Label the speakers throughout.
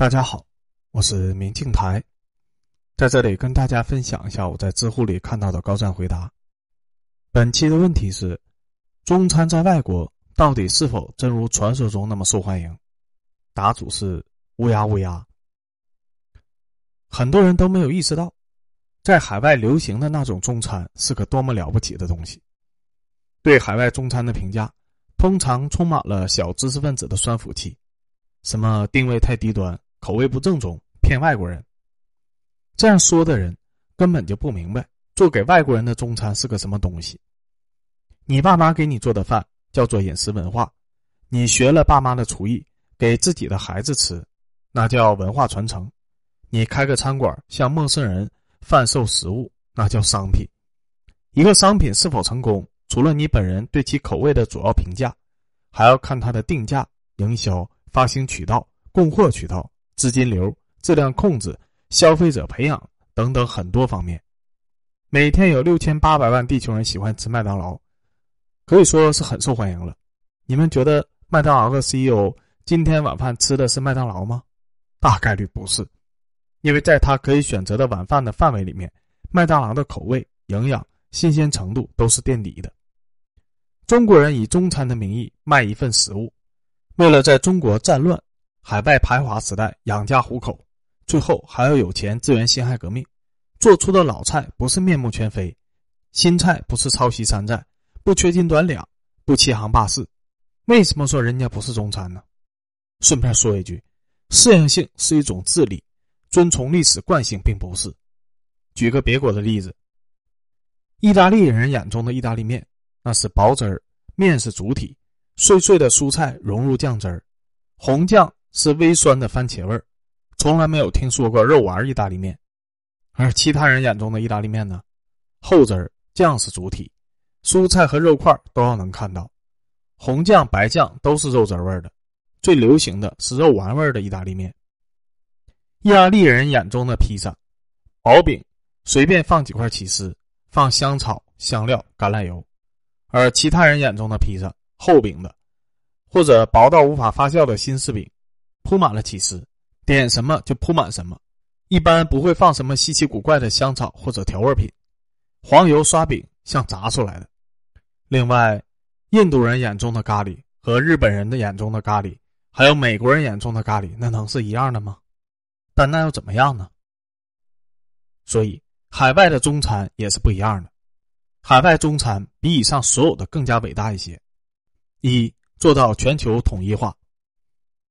Speaker 1: 大家好，我是明镜台，在这里跟大家分享一下我在知乎里看到的高赞回答。本期的问题是：中餐在外国到底是否真如传说中那么受欢迎？答主是乌鸦乌鸦。很多人都没有意识到，在海外流行的那种中餐是个多么了不起的东西。对海外中餐的评价，通常充满了小知识分子的酸腐气，什么定位太低端。口味不正宗，骗外国人。这样说的人根本就不明白做给外国人的中餐是个什么东西。你爸妈给你做的饭叫做饮食文化，你学了爸妈的厨艺给自己的孩子吃，那叫文化传承。你开个餐馆向陌生人贩售食物，那叫商品。一个商品是否成功，除了你本人对其口味的主要评价，还要看它的定价、营销、发行渠道、供货渠道。资金流、质量控制、消费者培养等等很多方面。每天有六千八百万地球人喜欢吃麦当劳，可以说是很受欢迎了。你们觉得麦当劳的 CEO 今天晚饭吃的是麦当劳吗？大概率不是，因为在他可以选择的晚饭的范围里面，麦当劳的口味、营养、新鲜程度都是垫底的。中国人以中餐的名义卖一份食物，为了在中国战乱。海外排华时代养家糊口，最后还要有钱支援辛亥革命，做出的老菜不是面目全非，新菜不是抄袭山寨，不缺斤短两，不欺行霸市。为什么说人家不是中餐呢？顺便说一句，适应性是一种智力，遵从历史惯性并不是。举个别国的例子，意大利人眼中的意大利面，那是薄汁儿，面是主体，碎碎的蔬菜融入酱汁儿，红酱。是微酸的番茄味儿，从来没有听说过肉丸意大利面。而其他人眼中的意大利面呢？厚汁儿，酱是主体，蔬菜和肉块都要能看到，红酱白酱都是肉汁味儿的。最流行的是肉丸味儿的意大利面。意大利人眼中的披萨，薄饼，随便放几块起司，放香草、香料、橄榄油；而其他人眼中的披萨，厚饼的，或者薄到无法发酵的新式饼。铺满了起司，点什么就铺满什么，一般不会放什么稀奇古怪的香草或者调味品。黄油刷饼像炸出来的。另外，印度人眼中的咖喱和日本人的眼中的咖喱，还有美国人眼中的咖喱，那能是一样的吗？但那又怎么样呢？所以，海外的中餐也是不一样的。海外中餐比以上所有的更加伟大一些：一，做到全球统一化。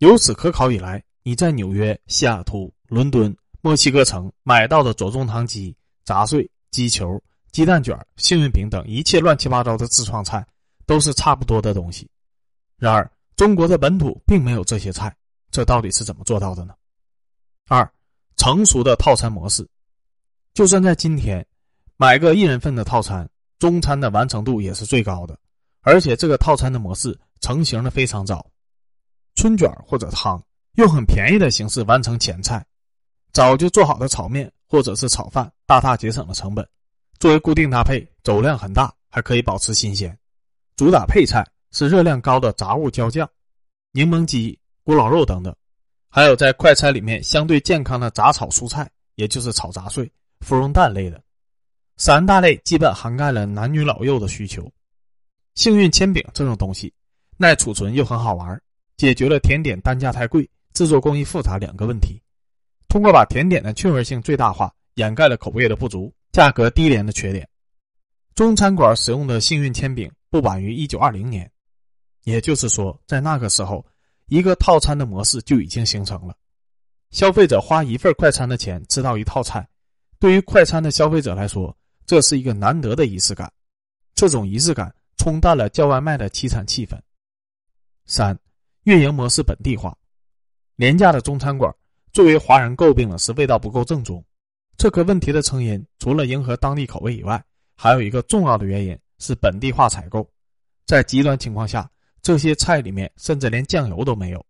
Speaker 1: 由此可考以来，你在纽约、西雅图、伦敦、墨西哥城买到的左宗棠鸡、杂碎、鸡球、鸡蛋卷、幸运饼等一切乱七八糟的自创菜，都是差不多的东西。然而，中国的本土并没有这些菜，这到底是怎么做到的呢？二，成熟的套餐模式，就算在今天，买个一人份的套餐，中餐的完成度也是最高的，而且这个套餐的模式成型的非常早。春卷或者汤，用很便宜的形式完成前菜，早就做好的炒面或者是炒饭，大大节省了成本。作为固定搭配，走量很大，还可以保持新鲜。主打配菜是热量高的杂物椒酱、柠檬鸡、咕老肉等等，还有在快餐里面相对健康的杂炒蔬菜，也就是炒杂碎、芙蓉蛋类的。三大类基本涵盖了男女老幼的需求。幸运铅饼这种东西，耐储存又很好玩。解决了甜点单价太贵、制作工艺复杂两个问题，通过把甜点的趣味性最大化，掩盖了口味的不足、价格低廉的缺点。中餐馆使用的幸运铅饼不晚于一九二零年，也就是说，在那个时候，一个套餐的模式就已经形成了。消费者花一份快餐的钱吃到一套菜，对于快餐的消费者来说，这是一个难得的仪式感。这种仪式感冲淡了叫外卖的凄惨气氛。三。运营模式本地化，廉价的中餐馆最为华人诟病的是味道不够正宗。这个问题的成因，除了迎合当地口味以外，还有一个重要的原因是本地化采购。在极端情况下，这些菜里面甚至连酱油都没有。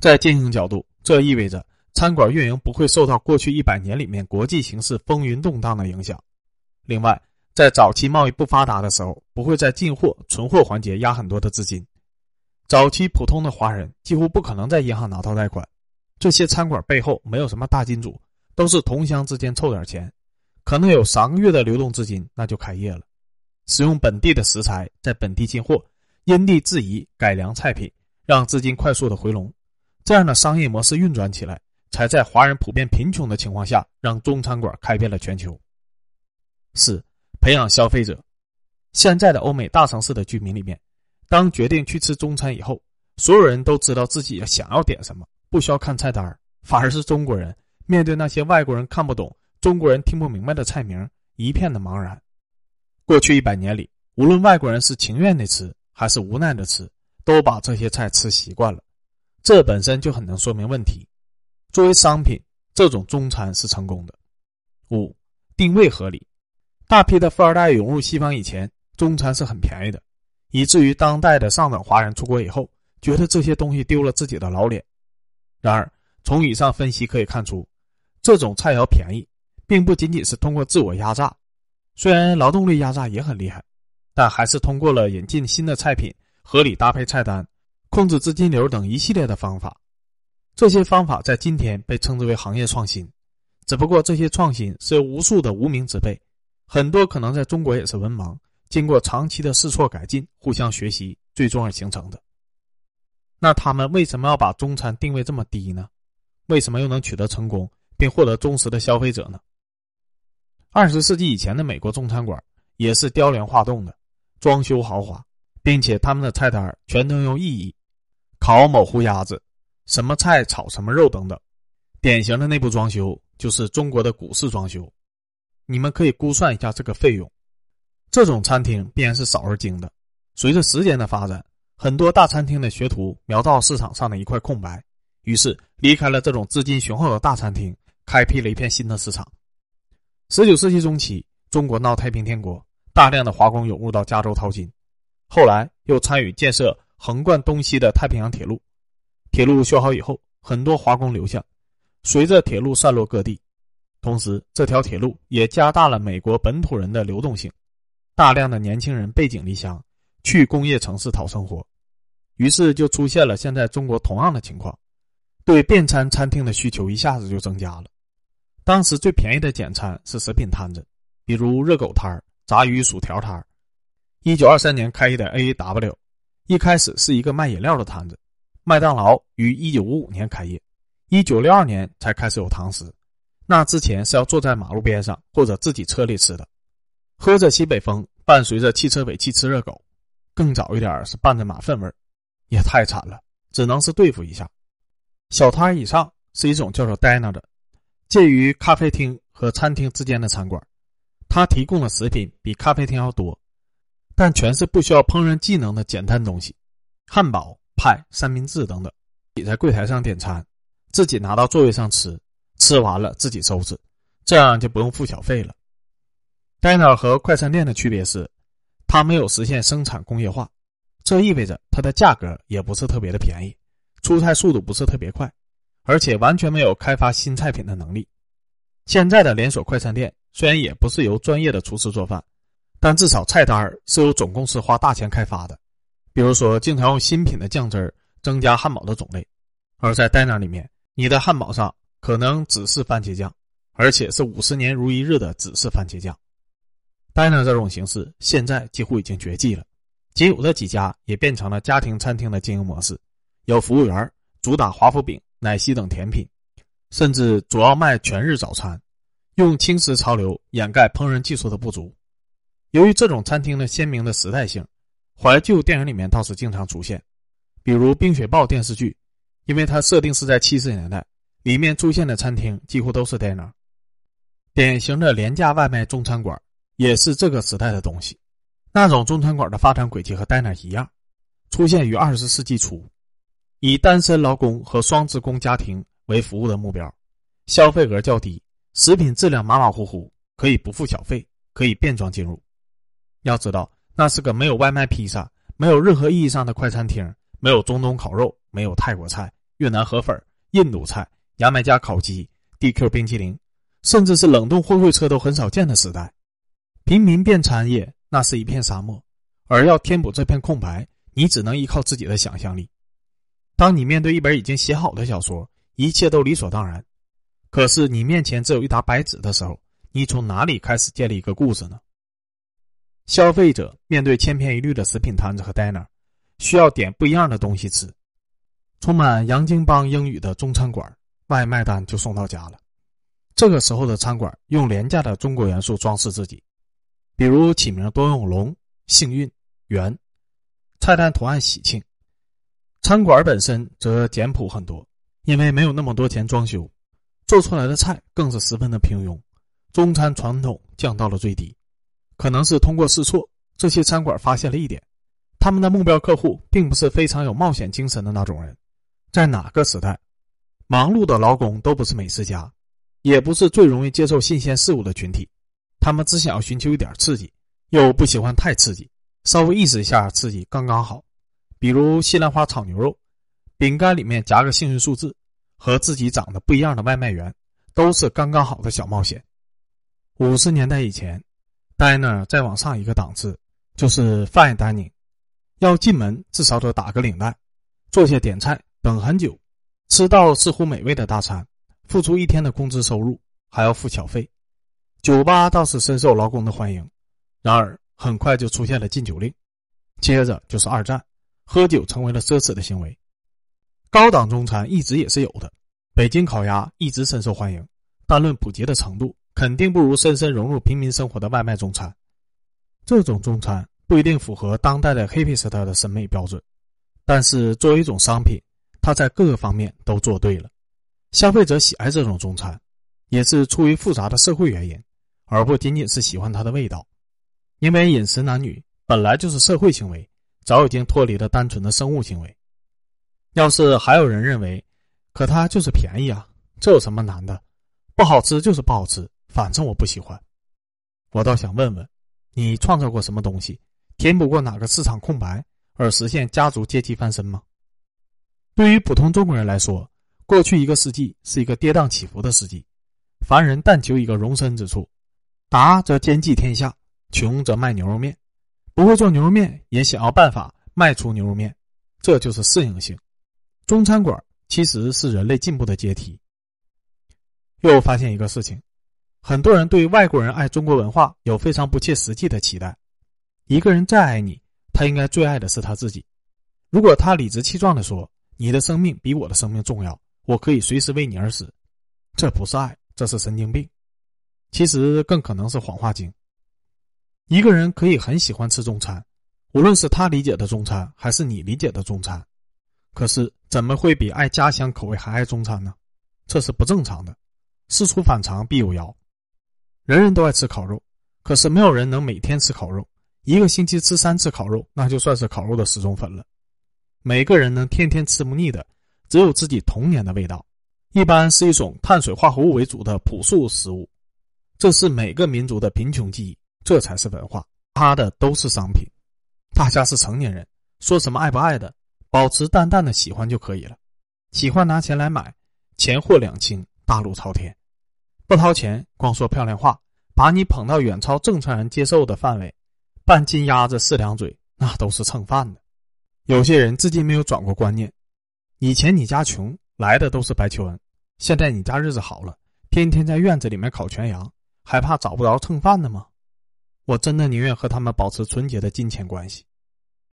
Speaker 1: 在经营角度，这意味着餐馆运营不会受到过去一百年里面国际形势风云动荡的影响。另外，在早期贸易不发达的时候，不会在进货、存货环节压很多的资金。早期普通的华人几乎不可能在银行拿到贷款，这些餐馆背后没有什么大金主，都是同乡之间凑点钱，可能有三个月的流动资金，那就开业了。使用本地的食材，在本地进货，因地制宜改良菜品，让资金快速的回笼。这样的商业模式运转起来，才在华人普遍贫穷的情况下，让中餐馆开遍了全球。四、培养消费者。现在的欧美大城市的居民里面，当决定去吃中餐以后，所有人都知道自己想要点什么，不需要看菜单反而是中国人面对那些外国人看不懂、中国人听不明白的菜名，一片的茫然。过去一百年里，无论外国人是情愿的吃还是无奈的吃，都把这些菜吃习惯了。这本身就很能说明问题。作为商品，这种中餐是成功的。五、定位合理。大批的富二代涌入西方以前。中餐是很便宜的，以至于当代的上等华人出国以后，觉得这些东西丢了自己的老脸。然而，从以上分析可以看出，这种菜肴便宜，并不仅仅是通过自我压榨，虽然劳动力压榨也很厉害，但还是通过了引进新的菜品、合理搭配菜单、控制资金流等一系列的方法。这些方法在今天被称之为行业创新，只不过这些创新是由无数的无名之辈，很多可能在中国也是文盲。经过长期的试错改进、互相学习，最终而形成的。那他们为什么要把中餐定位这么低呢？为什么又能取得成功，并获得忠实的消费者呢？二十世纪以前的美国中餐馆也是雕梁画栋的，装修豪华，并且他们的菜单全都用意义：烤某湖鸭子，什么菜炒什么肉等等。典型的内部装修就是中国的古式装修。你们可以估算一下这个费用。这种餐厅必然是少而精的。随着时间的发展，很多大餐厅的学徒瞄到市场上的一块空白，于是离开了这种资金雄厚的大餐厅，开辟了一片新的市场。十九世纪中期，中国闹太平天国，大量的华工涌入到加州淘金，后来又参与建设横贯东西的太平洋铁路。铁路修好以后，很多华工留下，随着铁路散落各地，同时这条铁路也加大了美国本土人的流动性。大量的年轻人背井离乡，去工业城市讨生活，于是就出现了现在中国同样的情况，对便餐餐厅的需求一下子就增加了。当时最便宜的简餐是食品摊子，比如热狗摊、炸鱼薯条摊儿。一九二三年开业的 A W，一开始是一个卖饮料的摊子。麦当劳于一九五五年开业，一九六二年才开始有堂食，那之前是要坐在马路边上或者自己车里吃的。喝着西北风，伴随着汽车尾气吃热狗，更早一点是伴着马粪味儿，也太惨了，只能是对付一下。小摊以上是一种叫做 diner 的，介于咖啡厅和餐厅之间的餐馆，它提供的食品比咖啡厅要多，但全是不需要烹饪技能的简单东西，汉堡、派、三明治等等。你在柜台上点餐，自己拿到座位上吃，吃完了自己收拾，这样就不用付小费了。Diner 和快餐店的区别是，它没有实现生产工业化，这意味着它的价格也不是特别的便宜，出菜速度不是特别快，而且完全没有开发新菜品的能力。现在的连锁快餐店虽然也不是由专业的厨师做饭，但至少菜单是由总公司花大钱开发的，比如说经常用新品的酱汁儿增加汉堡的种类，而在 diner 里面，你的汉堡上可能只是番茄酱，而且是五十年如一日的只是番茄酱。Dinner 这种形式现在几乎已经绝迹了，仅有的几家也变成了家庭餐厅的经营模式，有服务员主打华夫饼、奶昔等甜品，甚至主要卖全日早餐，用轻食潮流掩盖烹饪技术的不足。由于这种餐厅的鲜明的时代性，怀旧电影里面倒是经常出现，比如《冰雪暴》电视剧，因为它设定是在七十年代，里面出现的餐厅几乎都是 diner，典型的廉价外卖中餐馆。也是这个时代的东西，那种中餐馆的发展轨迹和 diner 一样，出现于二十世纪初，以单身劳工和双职工家庭为服务的目标，消费额较低，食品质量马马虎虎，可以不付小费，可以便装进入。要知道，那是个没有外卖披萨，没有任何意义上的快餐厅，没有中东烤肉，没有泰国菜、越南河粉、印度菜、牙买加烤鸡、DQ 冰淇淋，甚至是冷冻货柜车都很少见的时代。平民变产业那是一片沙漠，而要填补这片空白，你只能依靠自己的想象力。当你面对一本已经写好的小说，一切都理所当然。可是你面前只有一沓白纸的时候，你从哪里开始建立一个故事呢？消费者面对千篇一律的食品摊子和 diner，需要点不一样的东西吃。充满洋泾浜英语的中餐馆，外卖单就送到家了。这个时候的餐馆用廉价的中国元素装饰自己，比如起名多用龙、幸运、圆，菜单图案喜庆。餐馆本身则简朴很多，因为没有那么多钱装修，做出来的菜更是十分的平庸，中餐传统降到了最低。可能是通过试错，这些餐馆发现了一点：他们的目标客户并不是非常有冒险精神的那种人。在哪个时代，忙碌的劳工都不是美食家，也不是最容易接受新鲜事物的群体。他们只想要寻求一点刺激，又不喜欢太刺激，稍微意识一下刺激刚刚好。比如西兰花炒牛肉，饼干里面夹个幸运数字，和自己长得不一样的外卖员，都是刚刚好的小冒险。五十年代以前。diner 再往上一个档次就是 fine dining，要进门至少得打个领带，坐下点菜等很久，吃到似乎美味的大餐，付出一天的工资收入还要付小费。酒吧倒是深受劳工的欢迎，然而很快就出现了禁酒令，接着就是二战，喝酒成为了奢侈的行为。高档中餐一直也是有的，北京烤鸭一直深受欢迎，但论普及的程度。肯定不如深深融入平民生活的外卖中餐。这种中餐不一定符合当代的 hipster 的审美标准，但是作为一种商品，它在各个方面都做对了。消费者喜爱这种中餐，也是出于复杂的社会原因，而不仅仅是喜欢它的味道。因为饮食男女本来就是社会行为，早已经脱离了单纯的生物行为。要是还有人认为，可它就是便宜啊，这有什么难的？不好吃就是不好吃。反正我不喜欢，我倒想问问，你创造过什么东西，填补过哪个市场空白，而实现家族阶级翻身吗？对于普通中国人来说，过去一个世纪是一个跌宕起伏的世纪，凡人但求一个容身之处，达则兼济天下，穷则卖牛肉面，不会做牛肉面也想要办法卖出牛肉面，这就是适应性。中餐馆其实是人类进步的阶梯。又发现一个事情。很多人对外国人爱中国文化有非常不切实际的期待。一个人再爱你，他应该最爱的是他自己。如果他理直气壮地说：“你的生命比我的生命重要，我可以随时为你而死。”这不是爱，这是神经病。其实更可能是谎话精。一个人可以很喜欢吃中餐，无论是他理解的中餐，还是你理解的中餐，可是怎么会比爱家乡口味还爱中餐呢？这是不正常的。事出反常必有妖。人人都爱吃烤肉，可是没有人能每天吃烤肉。一个星期吃三次烤肉，那就算是烤肉的死忠粉了。每个人能天天吃不腻的，只有自己童年的味道，一般是一种碳水化合物为主的朴素食物。这是每个民族的贫穷记忆，这才是文化，他的都是商品。大家是成年人，说什么爱不爱的，保持淡淡的喜欢就可以了。喜欢拿钱来买，钱货两清，大路朝天。不掏钱，光说漂亮话，把你捧到远超正常人接受的范围，半斤鸭子四两嘴，那都是蹭饭的。有些人至今没有转过观念：以前你家穷，来的都是白求恩；现在你家日子好了，天天在院子里面烤全羊，还怕找不着蹭饭的吗？我真的宁愿和他们保持纯洁的金钱关系。